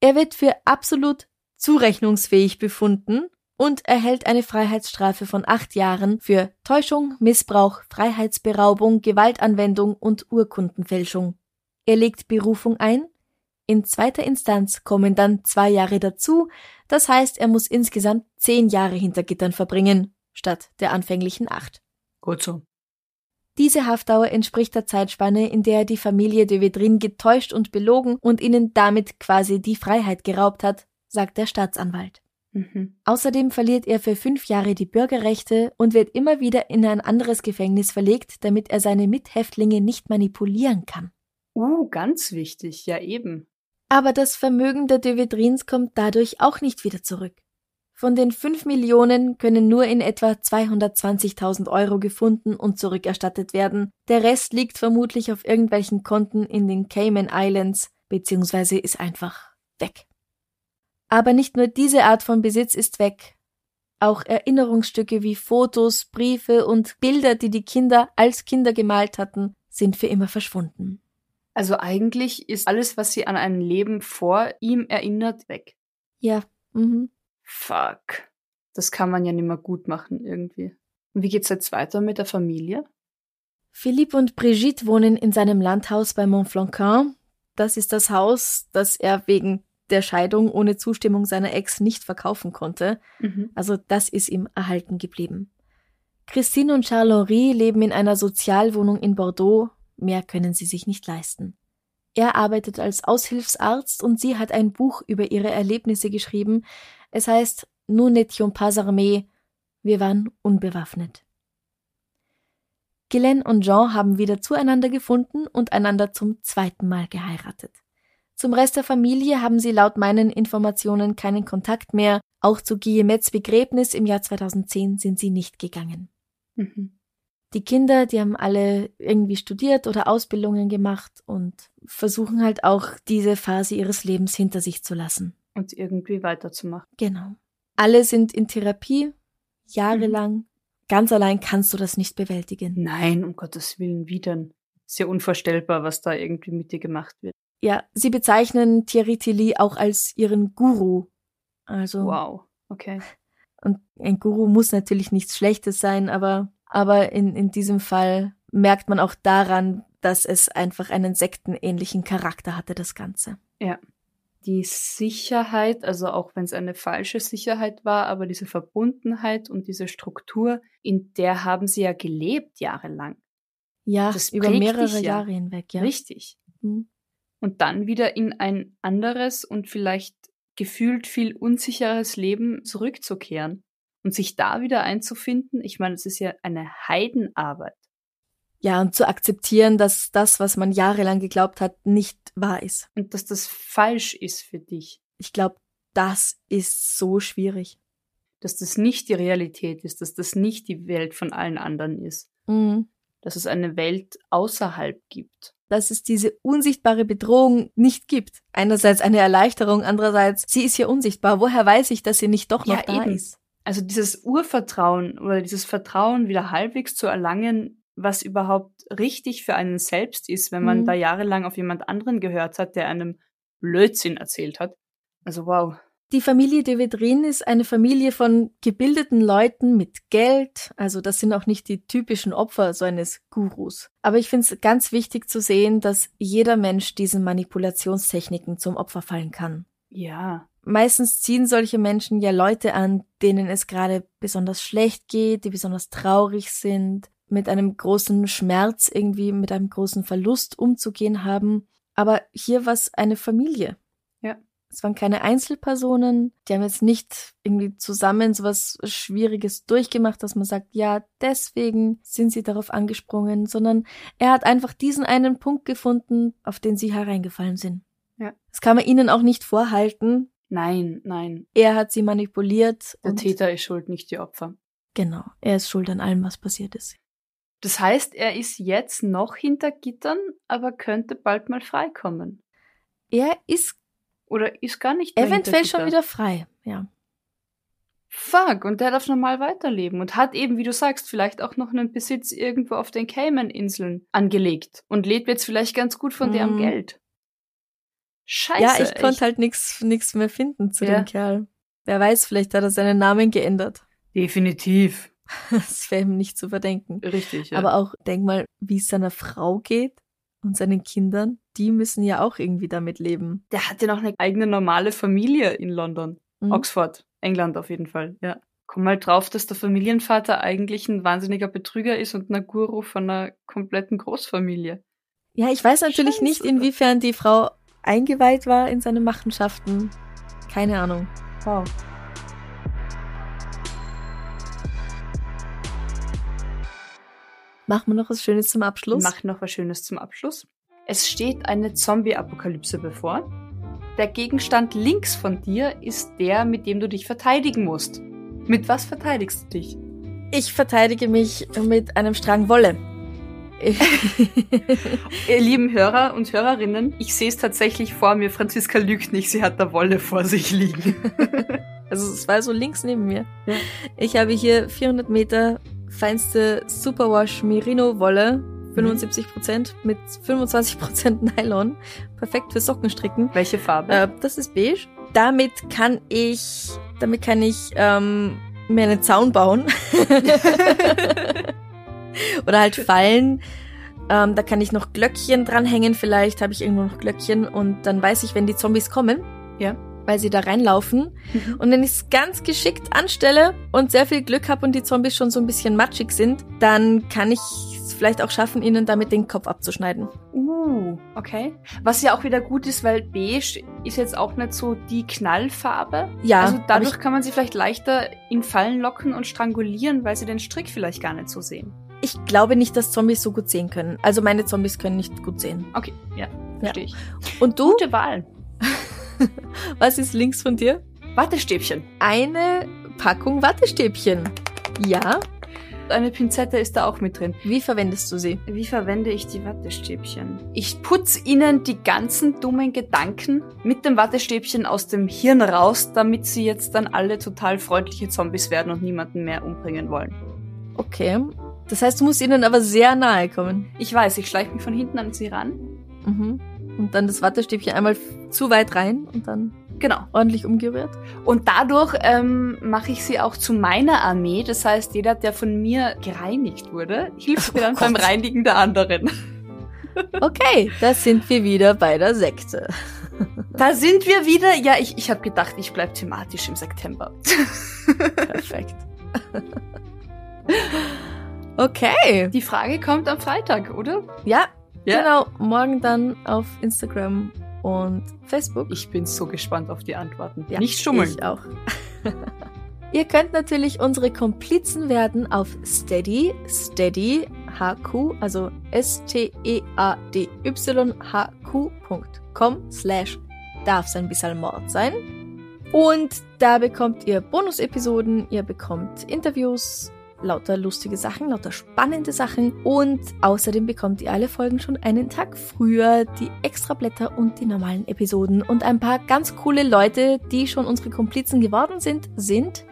Er wird für absolut zurechnungsfähig befunden und erhält eine Freiheitsstrafe von acht Jahren für Täuschung, Missbrauch, Freiheitsberaubung, Gewaltanwendung und Urkundenfälschung. Er legt Berufung ein in zweiter Instanz kommen dann zwei Jahre dazu, das heißt, er muss insgesamt zehn Jahre hinter Gittern verbringen, statt der anfänglichen acht. Gut so. Diese Haftdauer entspricht der Zeitspanne, in der die Familie de Vedrin getäuscht und belogen und ihnen damit quasi die Freiheit geraubt hat, sagt der Staatsanwalt. Mhm. Außerdem verliert er für fünf Jahre die Bürgerrechte und wird immer wieder in ein anderes Gefängnis verlegt, damit er seine Mithäftlinge nicht manipulieren kann. Uh, ganz wichtig, ja eben. Aber das Vermögen der Devedrins kommt dadurch auch nicht wieder zurück. Von den 5 Millionen können nur in etwa 220.000 Euro gefunden und zurückerstattet werden. Der Rest liegt vermutlich auf irgendwelchen Konten in den Cayman Islands, beziehungsweise ist einfach weg. Aber nicht nur diese Art von Besitz ist weg. Auch Erinnerungsstücke wie Fotos, Briefe und Bilder, die die Kinder als Kinder gemalt hatten, sind für immer verschwunden. Also eigentlich ist alles, was sie an ein Leben vor ihm erinnert, weg. Ja. Mhm. Fuck. Das kann man ja nicht mehr gut machen irgendwie. Und wie geht's jetzt weiter mit der Familie? Philippe und Brigitte wohnen in seinem Landhaus bei Montflanquin. Das ist das Haus, das er wegen der Scheidung ohne Zustimmung seiner Ex nicht verkaufen konnte. Mhm. Also das ist ihm erhalten geblieben. Christine und Charles-Henri leben in einer Sozialwohnung in Bordeaux Mehr können sie sich nicht leisten. Er arbeitet als Aushilfsarzt und sie hat ein Buch über ihre Erlebnisse geschrieben. Es heißt Nous n'étions pas armés. Wir waren unbewaffnet. Glenn und Jean haben wieder zueinander gefunden und einander zum zweiten Mal geheiratet. Zum Rest der Familie haben sie laut meinen Informationen keinen Kontakt mehr. Auch zu Guillemets Begräbnis im Jahr 2010 sind sie nicht gegangen. Mhm. Die Kinder, die haben alle irgendwie studiert oder Ausbildungen gemacht und versuchen halt auch diese Phase ihres Lebens hinter sich zu lassen. Und irgendwie weiterzumachen. Genau. Alle sind in Therapie, jahrelang. Ganz allein kannst du das nicht bewältigen. Nein, um Gottes Willen, wie denn? Ja unvorstellbar, was da irgendwie mit dir gemacht wird. Ja, sie bezeichnen Thierry Tilly auch als ihren Guru. Also, Wow. Okay. und ein Guru muss natürlich nichts Schlechtes sein, aber, aber in, in diesem Fall merkt man auch daran, dass es einfach einen sektenähnlichen Charakter hatte, das Ganze. Ja. Die Sicherheit, also auch wenn es eine falsche Sicherheit war, aber diese Verbundenheit und diese Struktur, in der haben sie ja gelebt jahrelang. Ja, Das über mehrere ja. Jahre hinweg, ja. Richtig. Mhm. Und dann wieder in ein anderes und vielleicht gefühlt viel unsicheres Leben zurückzukehren und sich da wieder einzufinden. Ich meine, es ist ja eine Heidenarbeit. Ja, und zu akzeptieren, dass das, was man jahrelang geglaubt hat, nicht wahr ist. Und dass das falsch ist für dich. Ich glaube, das ist so schwierig. Dass das nicht die Realität ist, dass das nicht die Welt von allen anderen ist. Mhm. Dass es eine Welt außerhalb gibt. Dass es diese unsichtbare Bedrohung nicht gibt. Einerseits eine Erleichterung, andererseits, sie ist ja unsichtbar. Woher weiß ich, dass sie nicht doch noch Ja, da eben. ist? Also dieses Urvertrauen oder dieses Vertrauen wieder halbwegs zu erlangen, was überhaupt richtig für einen selbst ist, wenn man Mhm. da jahrelang auf jemand anderen gehört hat, der einem Blödsinn erzählt hat. Also wow. Die Familie de Vedrin ist eine Familie von gebildeten Leuten mit Geld. Also das sind auch nicht die typischen Opfer so eines Gurus. Aber ich finde es ganz wichtig zu sehen, dass jeder Mensch diesen Manipulationstechniken zum Opfer fallen kann. Ja. Meistens ziehen solche Menschen ja Leute an, denen es gerade besonders schlecht geht, die besonders traurig sind, mit einem großen Schmerz irgendwie, mit einem großen Verlust umzugehen haben. Aber hier war es eine Familie. Ja. Es waren keine Einzelpersonen, die haben jetzt nicht irgendwie zusammen so was Schwieriges durchgemacht, dass man sagt, ja, deswegen sind sie darauf angesprungen, sondern er hat einfach diesen einen Punkt gefunden, auf den sie hereingefallen sind. Ja. Das kann man ihnen auch nicht vorhalten. Nein, nein. Er hat sie manipuliert. Der Täter ist schuld, nicht die Opfer. Genau, er ist schuld an allem, was passiert ist. Das heißt, er ist jetzt noch hinter Gittern, aber könnte bald mal freikommen. Er ist Oder ist gar nicht mehr eventuell schon wieder frei, ja. Fuck, und der darf normal weiterleben und hat eben, wie du sagst, vielleicht auch noch einen Besitz irgendwo auf den Cayman-Inseln angelegt und lebt jetzt vielleicht ganz gut von deren Mhm. Geld. Scheiße. ja, ich echt. konnte halt nichts nix mehr finden zu Ja. dem Kerl. Wer weiß, vielleicht hat er seinen Namen geändert. [laughs] Definitiv. Das wäre ihm nicht zu verdenken. Richtig, ja. Aber auch, denk mal, wie es seiner Frau geht und seinen Kindern. Die müssen ja auch irgendwie damit leben. der hat ja noch eine eigene normale Familie in London. Mhm. Oxford, England auf jeden Fall, ja. Komm mal drauf, dass der Familienvater eigentlich ein wahnsinniger Betrüger ist und ein Guru von einer kompletten Großfamilie. Ja, ich weiß natürlich nicht, Scheiße. inwiefern die Frau eingeweiht war in seine Machenschaften. Keine Ahnung. Wow. Machen wir noch was Schönes zum Abschluss? Mach noch was Schönes zum Abschluss. Es steht eine Zombie-Apokalypse bevor. Der Gegenstand links von dir ist der, mit dem du dich verteidigen musst. Mit was verteidigst du dich? Ich verteidige mich mit einem Strang Wolle. [laughs] Ihr lieben Hörer und Hörerinnen, ich sehe es tatsächlich vor mir. Franziska lügt nicht, sie hat da Wolle vor sich liegen. [laughs] also es war so links neben mir. Ja. Ich habe hier 400 Meter feinste Superwash Merino Wolle, 75 Prozent mit 25 Prozent Nylon, perfekt für Sockenstricken. Welche Farbe? Äh, das ist beige. Damit kann ich, damit kann ich ähm, mir einen Zaun bauen. [laughs] [laughs] Oder halt Fallen. Ähm, da kann ich noch Glöckchen dranhängen, vielleicht habe ich irgendwo noch Glöckchen und dann weiß ich, wenn die Zombies kommen, Ja. weil sie da reinlaufen. Mhm. Und wenn ich es ganz geschickt anstelle und sehr viel Glück habe und die Zombies schon so ein bisschen matschig sind, dann kann ich es vielleicht auch schaffen, ihnen damit den Kopf abzuschneiden. Uh, okay. Was ja auch wieder gut ist, weil beige ist jetzt auch nicht so die Knallfarbe. Ja, also dadurch kann man sie vielleicht leichter in Fallen locken und strangulieren, weil sie den Strick vielleicht gar nicht so sehen. Ich glaube nicht, dass Zombies so gut sehen können. Also meine Zombies können nicht gut sehen. Okay, ja, verstehe ich. Und du? Gute Wahl. [laughs] Was ist links von dir? Wattestäbchen. Eine Packung Wattestäbchen. Ja. Eine Pinzette ist da auch mit drin. Wie verwendest du sie? Wie verwende ich die Wattestäbchen? Ich putze ihnen die ganzen dummen Gedanken mit dem Wattestäbchen aus dem Hirn raus, damit sie jetzt dann alle total freundliche Zombies werden und niemanden mehr umbringen wollen. Okay. Das heißt, du musst ihnen aber sehr nahe kommen. Ich weiß, ich schleiche mich von hinten an sie ran. Mhm. Und dann das Wattestäbchen einmal zu weit rein und dann Genau. ordentlich umgerührt. Und dadurch ähm, mache ich sie auch zu meiner Armee. Das heißt, jeder, der von mir gereinigt wurde, hilft mir dann Oh beim. Reinigen der anderen. Okay, da sind wir wieder bei der Sekte. Da sind wir wieder. Ja, ich, ich habe gedacht, ich bleib thematisch im September. Perfekt. Okay. Die Frage kommt am Freitag, oder? Ja, Ja. genau. Morgen dann auf Instagram und Facebook. Ich bin so gespannt auf die Antworten. Ja, Nicht schummeln. Ich auch. [laughs] Ihr könnt natürlich unsere Komplizen werden auf Steady, Steady, HQ, also S-T-E-A-D-Y-H-Q.com slash darf's ein bisschen Mord sein. Und da bekommt ihr Bonus-Episoden, ihr bekommt Interviews, lauter lustige Sachen, lauter spannende Sachen und außerdem bekommt ihr alle Folgen schon einen Tag früher, die Extrablätter und die normalen Episoden. Und ein paar ganz coole Leute, die schon unsere Komplizen geworden sind, sind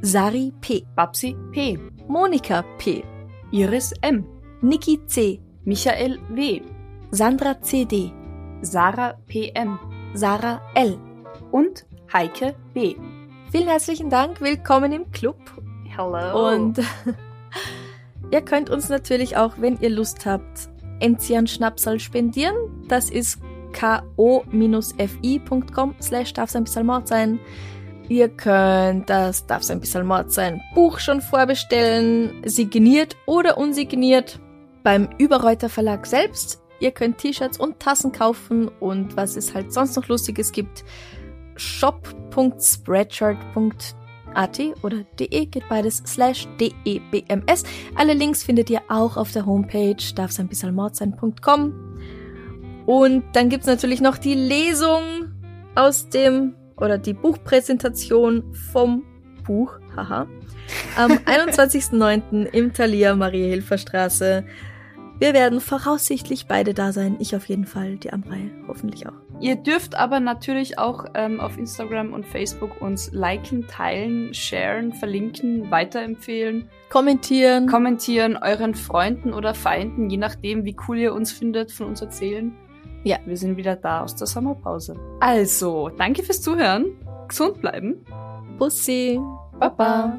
Sari P., Babsi P. Monika P., Iris M. Niki C., Michael W. Sandra CD, Sarah PM. Sarah L. Und Heike B. Vielen herzlichen Dank, willkommen im Club Hello. Und [laughs] ihr könnt uns natürlich auch, wenn ihr Lust habt, Enzian Schnapsal spendieren. Das ist ko-fi.com slash darf ein bisschen Mord sein. Ihr könnt das darf ein bisschen Mord sein Buch schon vorbestellen, signiert oder unsigniert beim Überreuter Verlag selbst. Ihr könnt T-Shirts und Tassen kaufen und was es halt sonst noch Lustiges gibt. shop.spreadshirt.at oder de geht beides slash debms. Alle Links findet ihr auch auf der Homepage darf's ein bisschen Mord sein.com. Und dann gibt's natürlich noch die Lesung aus dem oder die Buchpräsentation vom Buch, haha, am [laughs] 21.09. im Thalia Marie-Hilfer-Straße. Wir werden voraussichtlich beide da sein. Ich auf jeden Fall, die Amrei hoffentlich auch. Ihr dürft aber natürlich auch ähm, auf Instagram und Facebook uns liken, teilen, sharen, verlinken, weiterempfehlen, Kommentieren. kommentieren, euren Freunden oder Feinden, je nachdem, wie cool ihr uns findet, von uns erzählen. Ja. Wir sind wieder da aus der Sommerpause. Also, danke fürs Zuhören. Gesund bleiben. Bussi. Baba.